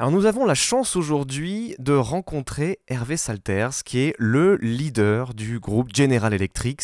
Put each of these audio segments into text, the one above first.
Alors nous avons la chance aujourd'hui de rencontrer Hervé Salters, qui est le leader du groupe General Electric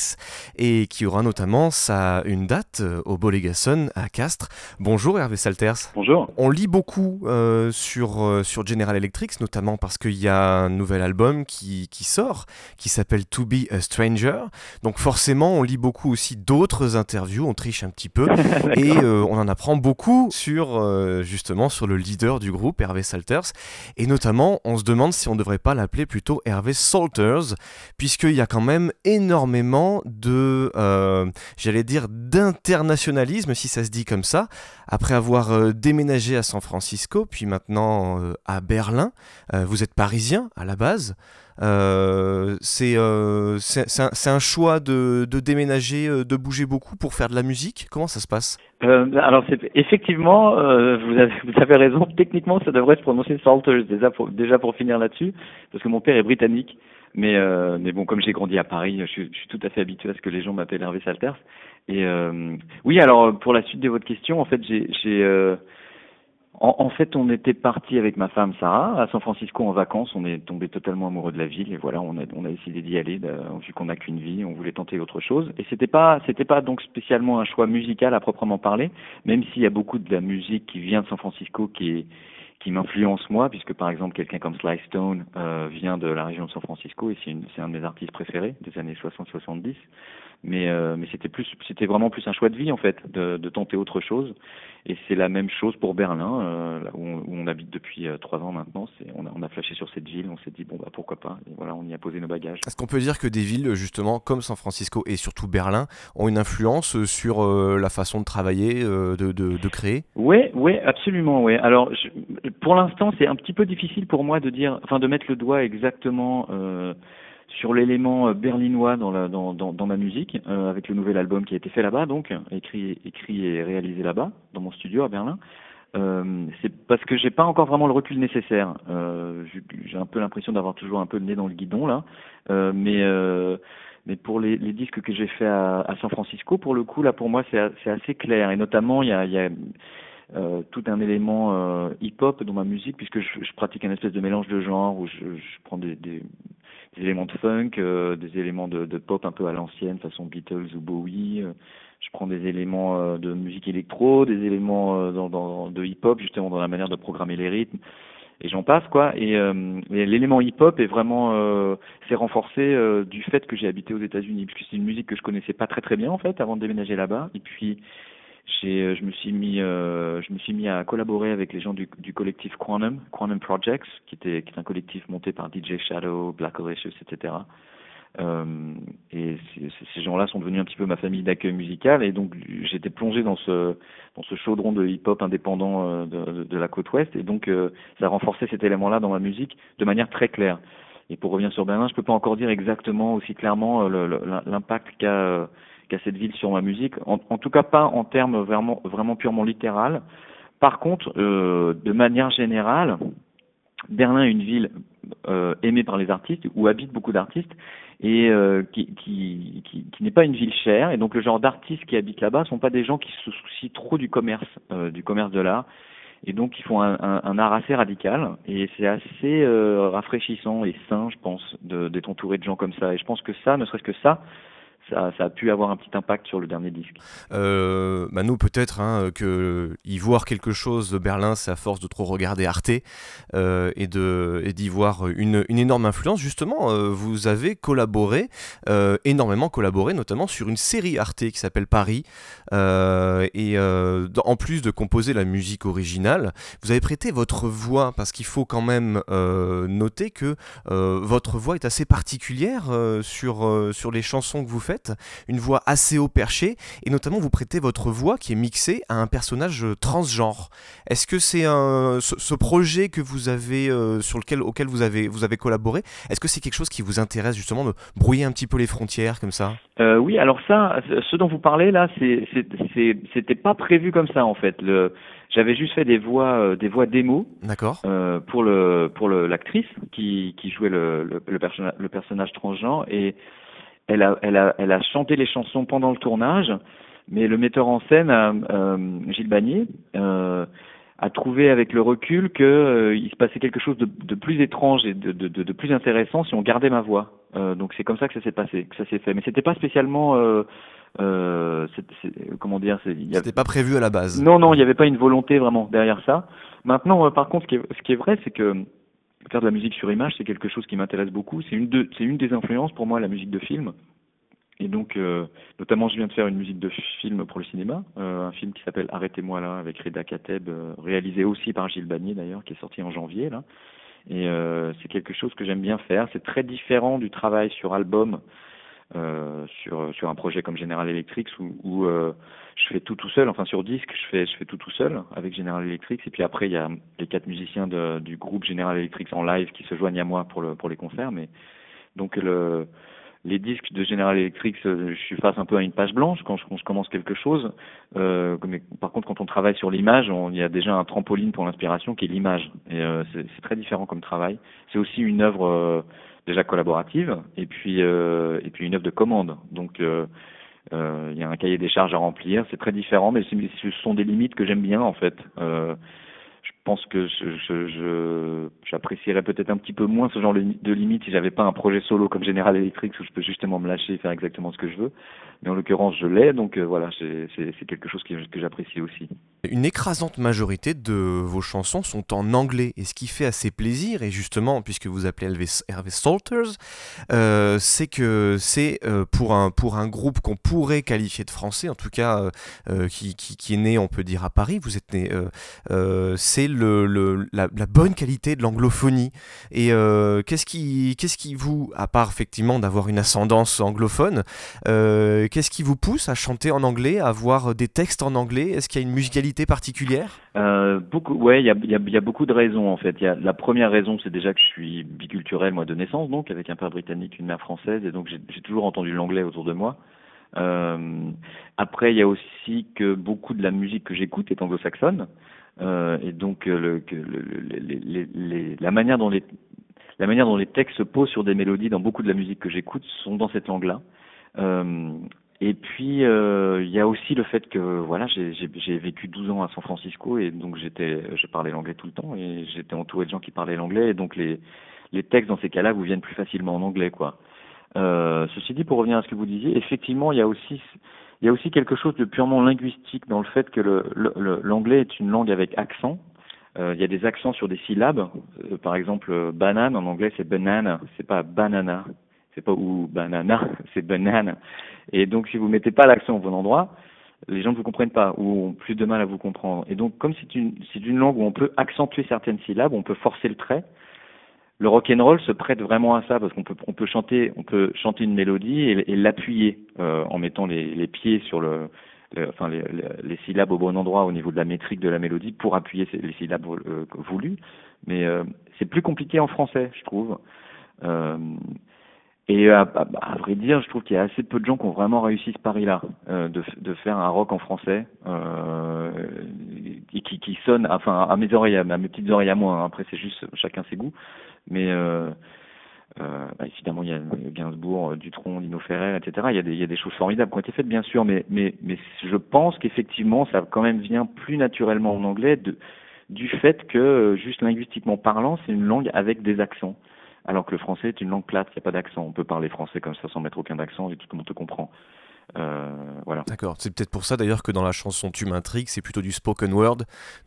et qui aura notamment sa, une date euh, au Bolégason à Castres. Bonjour Hervé Salters. Bonjour. On lit beaucoup euh, sur, euh, sur General Electric, notamment parce qu'il y a un nouvel album qui, qui sort, qui s'appelle To Be a Stranger. Donc forcément, on lit beaucoup aussi d'autres interviews, on triche un petit peu, et on en apprend beaucoup sur justement sur le leader du groupe, Hervé Salters. Et notamment, on se demande si on ne devrait pas l'appeler plutôt Hervé Salters, puisqu'il y a quand même énormément de, euh, j'allais dire, d'internationalisme, si ça se dit comme ça, après avoir euh, déménagé à San Francisco, puis maintenant euh, à Berlin. vous êtes parisien à la base. C'est un, un, choix de, de, déménager, de bouger beaucoup pour faire de la musique Comment ça se passe? Euh, alors effectivement, euh, vous, avez, raison. Techniquement, ça devrait se prononcer Salters déjà pour, finir là-dessus, parce que mon père est britannique. Mais euh, mais bon, comme j'ai grandi à Paris, je, suis tout à fait habitué à ce que les gens m'appellent Hervé Salters. Et euh, oui, alors pour la suite de votre question, en fait, j'ai en, fait, on était parti avec ma femme Sarah à San Francisco en vacances. On est tombé totalement amoureux de la ville et voilà, on a, on a décidé d'y aller. Vu qu'on n'a qu'une vie, on voulait tenter autre chose. Et c'était pas, c'était pas donc spécialement un choix musical à proprement parler, même s'il y a beaucoup de la musique qui vient de San Francisco qui est qui m'influence moi, puisque par exemple quelqu'un comme Sly Stone euh, vient de la région de San Francisco et c'est un de mes artistes préférés des années 60-70 mais euh, mais c'était plus c'était vraiment plus un choix de vie en fait de, de tenter autre chose. Et c'est la même chose pour Berlin euh, là où on, où on, habite depuis euh, trois ans maintenant. On a, on a flashé sur cette ville on s'est dit bon bah pourquoi pas. Et voilà on y a posé nos bagages. Est-ce qu'on peut dire que des villes justement comme San Francisco et surtout Berlin ont une influence sur euh, la façon de travailler de, de, de créer? Oui oui absolument oui alors je, pour l'instant c'est un petit peu difficile pour moi de dire enfin de mettre le doigt exactement euh, sur l'élément euh, berlinois dans, la, dans, dans, ma musique, euh, avec le nouvel album qui a été fait là-bas, donc écrit, écrit et réalisé là-bas, dans mon studio à Berlin. Euh, c'est parce que j'ai pas encore vraiment le recul nécessaire. Euh, j'ai un peu l'impression d'avoir toujours un peu le nez dans le guidon là, euh, mais mais pour les, les disques que j'ai fait à, à, San Francisco, pour le coup là pour moi c'est assez clair et notamment il y a, y a euh, tout un élément euh, hip-hop dans ma musique puisque je, je, pratique un espèce de mélange de genres où je, je prends des, des, des, éléments de funk, euh, des éléments de, de, pop un peu à l'ancienne, façon Beatles ou Bowie. Euh, je prends des éléments euh, de musique électro, des éléments dans, dans, de hip-hop justement dans la manière de programmer les rythmes et j'en passe quoi. Et, et l'élément hip-hop est vraiment c'est renforcé du fait que j'ai habité aux États-Unis, puisque c'est une musique que je connaissais pas très très bien en fait avant de déménager là-bas. Et puis je me suis mis, euh, je me suis mis à collaborer avec les gens du, du collectif Quantum, Quantum Projects, qui était, qui est un collectif monté par DJ Shadow, Black Horatius, etc. Euh, et ces gens-là sont devenus un petit peu ma famille d'accueil musical, et donc j'étais plongé dans ce, dans ce chaudron de hip-hop indépendant euh, de, de, de, la côte ouest, et donc euh, ça a renforcé cet élément-là dans ma musique de manière très claire. Et pour revenir sur Berlin, je peux pas encore dire exactement aussi clairement l'impact qu'a qu'a cette ville sur ma musique. En, tout cas, pas en termes vraiment, vraiment purement littéral. Par contre, euh, de manière générale, Berlin est une ville euh, aimée par les artistes, où habitent beaucoup d'artistes, et euh, qui, qui, qui, n'est pas une ville chère. Et donc, le genre d'artistes qui habitent là-bas sont pas des gens qui se soucient trop du commerce, euh, du commerce de l'art. Et donc, ils font un, un, un art assez radical. Et c'est assez euh, rafraîchissant et sain, je pense, d'être entouré de gens comme ça. Et je pense que ça, ne serait-ce que ça, ça, a pu avoir un petit impact sur le dernier disque. Euh, nous peut-être hein, que y voir quelque chose de Berlin, c'est à force de trop regarder Arte euh, et d'y voir une, énorme influence. Justement, euh, vous avez collaboré euh, énormément collaboré, notamment sur une série Arte qui s'appelle Paris. Et en plus de composer la musique originale, vous avez prêté votre voix parce qu'il faut quand même noter que votre voix est assez particulière sur sur les chansons que vous faites une voix assez haut perchée, et notamment vous prêtez votre voix qui est mixée à un personnage euh, transgenre. Est-ce que c'est un, ce, projet que vous avez, euh, sur lequel, auquel vous avez, vous avez collaboré, est-ce que c'est quelque chose qui vous intéresse justement de brouiller un petit peu les frontières comme ça? Euh, Oui, alors ça, ce dont vous parlez là, c'était pas prévu comme ça en fait. Le, j'avais juste fait des voix, euh, des voix démo. D'accord. Euh, pour le, pour l'actrice qui, qui jouait le, le, le, le personnage transgenre et elle a, elle, a, elle a chanté les chansons pendant le tournage, mais le metteur en scène, euh, Gilles Bagné, euh, à trouver avec le recul que euh, il se passait quelque chose de, de plus étrange et de, de, de, plus intéressant si on gardait ma voix. Euh, donc c'est comme ça que ça s'est passé, que ça s'est fait. Mais c'était pas spécialement, euh, euh, comment dire, c'était pas prévu à la base. Non, non, il n'y avait pas une volonté vraiment derrière ça. Maintenant, euh, par contre, ce qui est, ce qui est vrai, c'est que faire de la musique sur image, c'est quelque chose qui m'intéresse beaucoup. C'est une, de, une des influences pour moi, la musique de film. Et donc, euh, notamment, je viens de faire une musique de film pour le cinéma, euh, un film qui s'appelle Arrêtez-moi là, avec Reda Kateb, euh, réalisé aussi par Gilles Bagné d'ailleurs, qui est sorti en janvier là. Et c'est quelque chose que j'aime bien faire. C'est très différent du travail sur album, euh, sur sur un projet comme General Electric où, où je fais tout tout seul. Enfin sur disque, je fais je fais tout tout seul avec General Electric. Et puis après, il y a les quatre musiciens de, du groupe General Electric en live qui se joignent à moi pour le pour les concerts. Mais donc le les disques de General Electric, euh, je suis face un peu à une page blanche quand je, commence quelque chose. Euh, mais par contre, quand on travaille sur l'image, il y a déjà un trampoline pour l'inspiration qui est l'image. Et euh, c'est très différent comme travail. C'est aussi une œuvre euh, déjà collaborative et puis euh, et puis une œuvre de commande. Donc il y a un cahier des charges à remplir. C'est très différent, mais ce sont des limites que j'aime bien en fait pense que je, j'apprécierais peut-être un petit peu moins ce genre de limite si j'avais pas un projet solo comme General Electric où je peux justement me lâcher et faire exactement ce que je veux. Mais en l'occurrence, je l'ai, donc euh, voilà, c'est, quelque chose que, que j'apprécie aussi. Une écrasante majorité de vos chansons sont en anglais, et ce qui fait assez plaisir, et justement, puisque vous appelez Hervé, Salters, euh, c'est que c'est euh, pour, un, pour un groupe qu'on pourrait qualifier de français, en tout cas qui, qui, qui, est né, on peut dire, à Paris, vous êtes né, c'est la, bonne qualité de l'anglophonie. Et euh, qu'est-ce qui, qu'est-ce qui vous, à part effectivement d'avoir une ascendance anglophone, euh, qu'est-ce qui vous pousse à chanter en anglais, à avoir des textes en anglais? Est-ce qu'il y a une musicalité particulière? Euh, il y a, y a, beaucoup de raisons en fait. Y a, la première raison, c'est déjà que je suis biculturel moi de naissance, donc avec un père britannique, une mère française, et donc j'ai toujours entendu l'anglais autour de moi. Euh, après, il y a aussi que beaucoup de la musique que j'écoute est anglo-saxonne. Euh, et donc euh, le, le, les, les, la manière dont les la manière dont les textes se posent sur des mélodies dans beaucoup de la musique que j'écoute sont dans cette langue-là. Euh, et puis il y a aussi le fait que voilà j'ai vécu 12 ans à San Francisco et donc j'étais je parlais l'anglais tout le temps et j'étais entouré de gens qui parlaient l'anglais et donc les les textes dans ces cas-là vous viennent plus facilement en anglais quoi. Euh, ceci dit pour revenir à ce que vous disiez effectivement il y a aussi il y a aussi quelque chose de purement linguistique dans le fait que l'anglais le, est une langue avec accent. Euh, il y a des accents sur des syllabes. Euh, par exemple, banane en anglais c'est banana, c'est pas banana, c'est pas ou banana, c'est banane. Et donc si vous mettez pas l'accent au bon endroit, les gens ne vous comprennent pas ou ont plus de mal à vous comprendre. Et donc comme c'est une, c'est une langue où on peut accentuer certaines syllabes, on peut forcer le trait, le rock and roll se prête vraiment à ça parce qu'on peut on peut chanter on peut chanter une mélodie et, l'appuyer euh, en mettant les, les, pieds sur le, enfin les, les, syllabes au bon endroit au niveau de la métrique de la mélodie pour appuyer les syllabes euh, voulues. Mais euh, c'est plus compliqué en français je trouve. Euh, et à, à, vrai dire, je trouve qu'il y a assez peu de gens qui ont vraiment réussi ce pari-là, euh, de, de, faire un rock en français, euh, qui, qui, sonne, enfin à mes oreilles, à mes petites oreilles à moi. Hein. après, c'est juste chacun ses goûts, mais euh, euh, bah, évidemment, il y a Gainsbourg, euh, Dutronc, Lino Ferrer, etc. Il y, a des, choses formidables qui ont été faites, bien sûr, mais, je pense qu'effectivement, ça quand même vient plus naturellement en anglais du fait que, juste linguistiquement parlant, c'est une langue avec des accents. Alors que le français est une langue plate, il n'y a pas d'accent. On peut parler français comme ça sans mettre aucun accent et tout le monde te comprend. Euh, voilà. D'accord, c'est peut-être pour ça d'ailleurs que dans la chanson Tu m'intrigues, c'est plutôt du spoken word,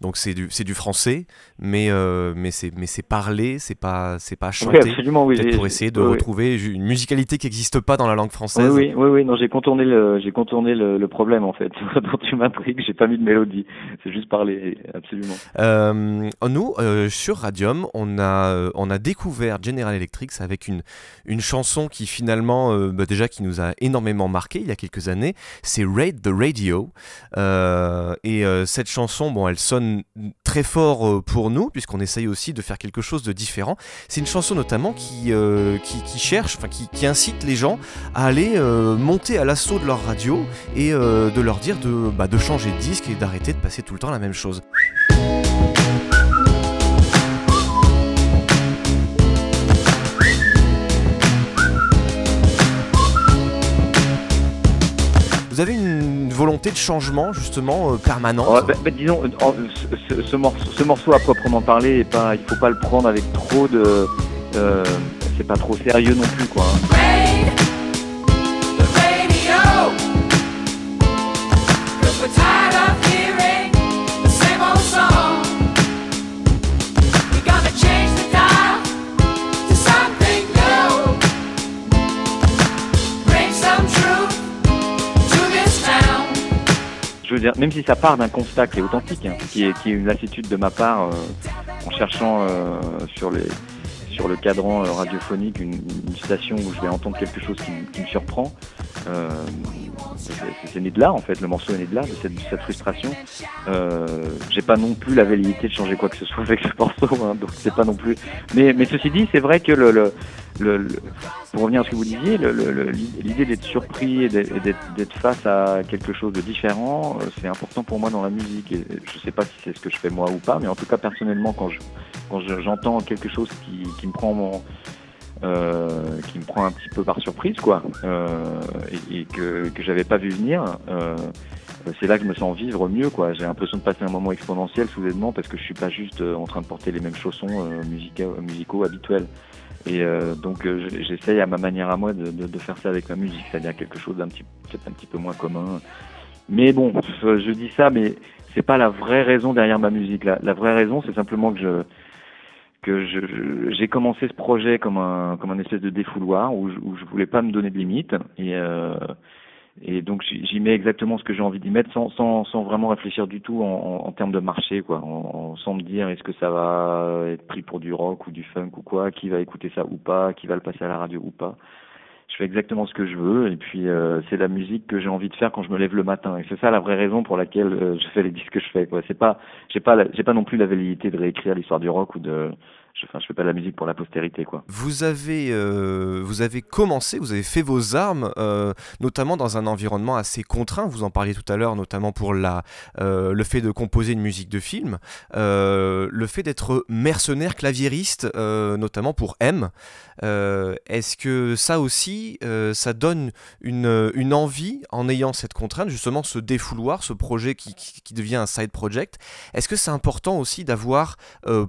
donc c'est du, c'est du français, mais, euh, mais, c'est, mais c'est parlé, c'est pas, c'est pas chanté. Oui, absolument, oui. Peut-être pour essayer de retrouver une musicalité qui n'existe pas dans la langue française. Oui, oui, oui, non, j'ai contourné le, j'ai contourné le, le problème en fait. Dans Tu m'intrigues, j'ai pas mis de mélodie, c'est juste parler, absolument. Euh, nous, euh, sur Radium, on a, on a découvert General Electric avec une, une chanson qui finalement, bah, déjà, qui nous a énormément marqué il y a quelques années, c'est Raid the Radio. Euh, et euh, cette chanson, bon, elle sonne très fort euh, pour nous, puisqu'on essaye aussi de faire quelque chose de différent. C'est une chanson notamment qui, qui, cherche, enfin qui, qui, incite les gens à aller monter à l'assaut de leur radio et de leur dire de, bah, de changer de disque et d'arrêter de passer tout le temps la même chose. Volonté de changement justement bah, Disons, ce, morceau, ce, morceau, à proprement parler, pas, il faut pas le prendre avec trop de... c'est pas trop sérieux non plus quoi. Même si ça part d'un constat qui est authentique, hein, qui, est, une lassitude de ma part euh, en cherchant euh, sur le cadran euh, radiophonique une, station où je vais entendre quelque chose qui, me surprend. C'est né de là en fait, le morceau est né de là, de cette, frustration. J'ai pas non plus la velléité de changer quoi que ce soit avec ce morceau, hein, donc c'est pas non plus. Mais, ceci dit, c'est vrai que pour revenir à ce que vous disiez, l'idée d'être surpris et d'être face à quelque chose de différent, euh, c'est important pour moi dans la musique. Et je sais pas si c'est ce que je fais moi ou pas, mais en tout cas personnellement, quand j'entends quelque chose qui, qui me prend mon euh, qui me prend un petit peu par surprise, quoi, euh, et, que que j'avais pas vu venir. Euh, c'est là que je me sens vivre mieux, quoi. J'ai l'impression de passer un moment exponentiel soudainement parce que je suis pas juste en train de porter les mêmes chaussons musicaux, musicaux habituels. Et euh, donc euh, j'essaye à ma manière à moi de, de, de faire ça avec ma musique, c'est-à-dire quelque chose d'un petit, un petit peu moins commun. Mais bon, je dis ça, mais c'est pas la vraie raison derrière ma musique. La vraie raison, c'est simplement que je que j'ai commencé ce projet comme un comme un espèce de défouloir où je, où je voulais pas me donner de limites. Et euh, et donc j'y mets exactement ce que j'ai envie d'y mettre sans, sans, sans vraiment réfléchir du tout en, en, termes de marché, quoi, en, sans me dire est-ce que ça va être pris pour du rock ou du funk ou quoi, qui va écouter ça ou pas, qui va le passer à la radio ou pas? Je fais exactement ce que je veux et puis euh, c'est la musique que j'ai envie de faire quand je me lève le matin et c'est ça la vraie raison pour laquelle euh, je fais les disques que je fais quoi. C'est pas j'ai pas j'ai pas non plus la velléité de réécrire l'histoire du rock ou de je, enfin, je fais pas de la musique pour la postérité, quoi. Vous avez, euh, vous avez commencé, vous avez fait vos armes, euh, notamment dans un environnement assez contraint. Vous en parliez tout à l'heure, notamment pour euh, le fait de composer une musique de film, le fait d'être mercenaire claviériste, notamment pour M. Est-ce que ça aussi, ça donne une, envie en ayant cette contrainte, justement ce défouloir, ce projet qui devient un side project? Est-ce que c'est important aussi d'avoir,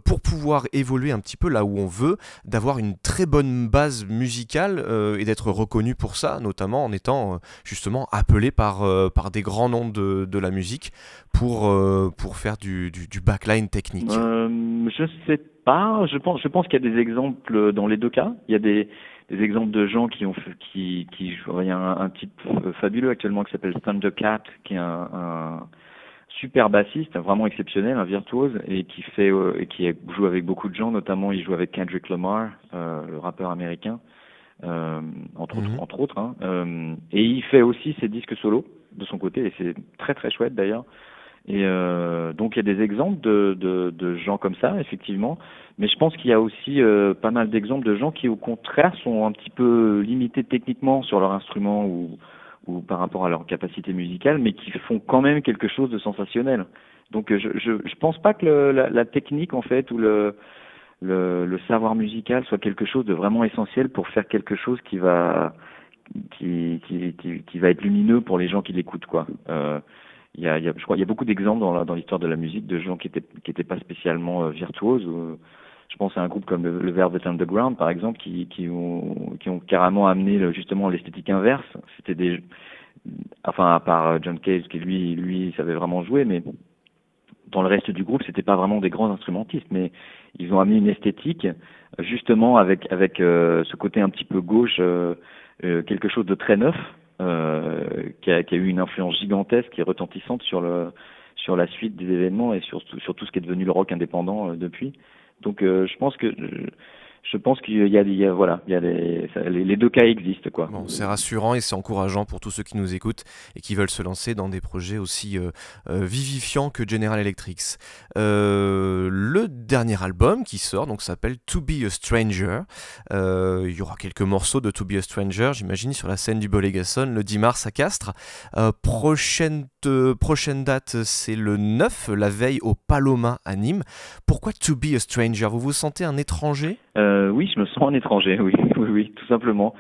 pour pouvoir évoluer un petit peu là où on veut, d'avoir une très bonne base musicale euh, et d'être reconnu pour ça, notamment en étant euh, justement appelé par, euh, par des grands noms de, de la musique pour, pour faire du, du, backline technique. Je sais pas, je pense, je pense qu'il y a des exemples dans les deux cas. Il y a des, des exemples de gens qui ont qui qui il y a un, un type fabuleux actuellement qui s'appelle Thundercat qui est un super bassiste, vraiment exceptionnel, un virtuose, et qui fait euh, et qui joue avec beaucoup de gens, notamment il joue avec Kendrick Lamar, euh, le rappeur américain, euh, entre, autres, mhm. entre autres. Hein, euh, et il fait aussi ses disques solo de son côté, et c'est très très chouette d'ailleurs. Et euh, donc il y a des exemples de, de, de, gens comme ça, effectivement, mais je pense qu'il y a aussi pas mal d'exemples de gens qui, au contraire, sont un petit peu limités techniquement sur leur instrument ou par rapport à leur capacité musicale, mais qui font quand même quelque chose de sensationnel. Donc je je, je pense pas que la, technique en fait ou le, savoir musical soit quelque chose de vraiment essentiel pour faire quelque chose qui va qui va être lumineux pour les gens qui l'écoutent quoi. Euh, il y a, je crois, il y a beaucoup d'exemples dans, l'histoire de la musique de gens qui étaient qui étaient pas spécialement euh, virtuoses. Je pense à un groupe comme le, le Velvet Underground, par exemple, qui, qui, ont, carrément amené justement l'esthétique inverse. C'était enfin à part John Cage qui lui, lui savait vraiment jouer, mais dans le reste du groupe, c'était pas vraiment des grands instrumentistes, mais ils ont amené une esthétique justement avec avec euh, ce côté un petit peu gauche, euh, euh, quelque chose de très neuf, euh, qui, a, qui a eu une influence gigantesque et retentissante sur le sur la suite des événements et sur, sur tout ce qui est devenu le rock indépendant depuis. Donc euh, je pense que je pense qu'il y a, il y a voilà, il y a les, les, deux cas existent quoi. C'est rassurant et c'est encourageant pour tous ceux qui nous écoutent et qui veulent se lancer dans des projets aussi euh, euh, vivifiants que General Electric. Euh, le dernier album qui sort donc s'appelle To Be a Stranger. il y aura quelques morceaux de To Be a Stranger, j'imagine, sur la scène du Bolégason le 10 mars à Castres. prochaine date, c'est le 9, la veille au Paloma à Nîmes. Pourquoi To Be a Stranger? Vous vous sentez un étranger? Euh, oui, je me sens un étranger, oui, oui, oui, tout simplement.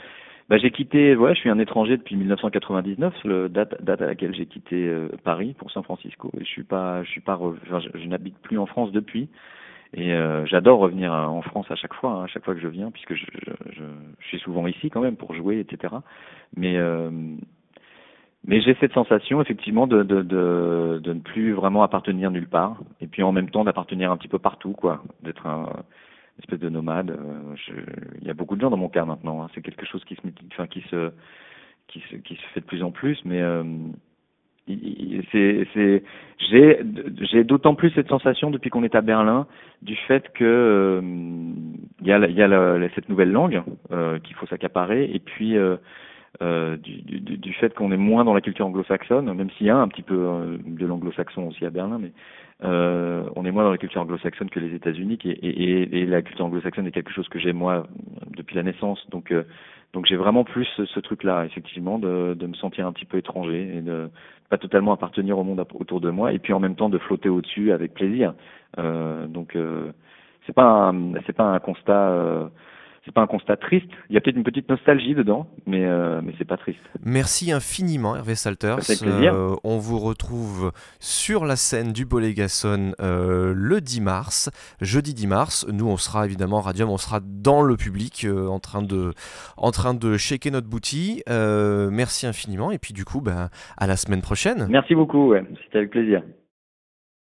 bah, j'ai quitté, ouais, je suis un étranger depuis 1999, le date, date à laquelle j'ai quitté euh, Paris pour San Francisco. Et je suis pas, je suis pas, je, n'habite plus en France depuis. Et euh, j'adore revenir en France à chaque fois, hein, à chaque fois que je viens, puisque je, je, je, suis souvent ici quand même pour jouer, etc. Mais euh, mais j'ai cette sensation effectivement de, de, de, de, ne plus vraiment appartenir nulle part, et puis en même temps d'appartenir un petit peu partout, quoi, d'être un espèce de nomade. Euh, il y a beaucoup de gens dans mon cas maintenant. Hein. C'est quelque chose qui se, enfin, qui se, qui se, qui se fait de plus en plus, mais euh, c'est, j'ai, j'ai d'autant plus cette sensation depuis qu'on est à Berlin du fait que euh, il y a, y a cette nouvelle langue qu'il faut s'accaparer et puis du, du, du, fait qu'on est moins dans la culture anglo-saxonne, même s'il y a un petit peu de l'anglo-saxon aussi à Berlin, mais euh, on est moins dans la culture anglo-saxonne que les États-Unis, et, et, et, la culture anglo-saxonne est quelque chose que j'ai moi depuis la naissance, donc euh, donc j'ai vraiment plus ce, truc-là, effectivement, de, de me sentir un petit peu étranger et de pas totalement appartenir au monde autour de moi, et puis en même temps de flotter au-dessus avec plaisir. Euh, donc c'est pas c'est pas un constat c'est pas un constat triste. Il y a peut-être une petite nostalgie dedans, mais euh, mais c'est pas triste. Merci infiniment Hervé Salters. Euh, on vous retrouve sur la scène du Bolégason euh, le 10 mars, jeudi 10 mars. Nous on sera évidemment Radium, on sera dans le public euh, en train de en train de shaker notre boutique. merci infiniment et puis du coup ben, à la semaine prochaine. Merci beaucoup, ouais. c'était avec plaisir.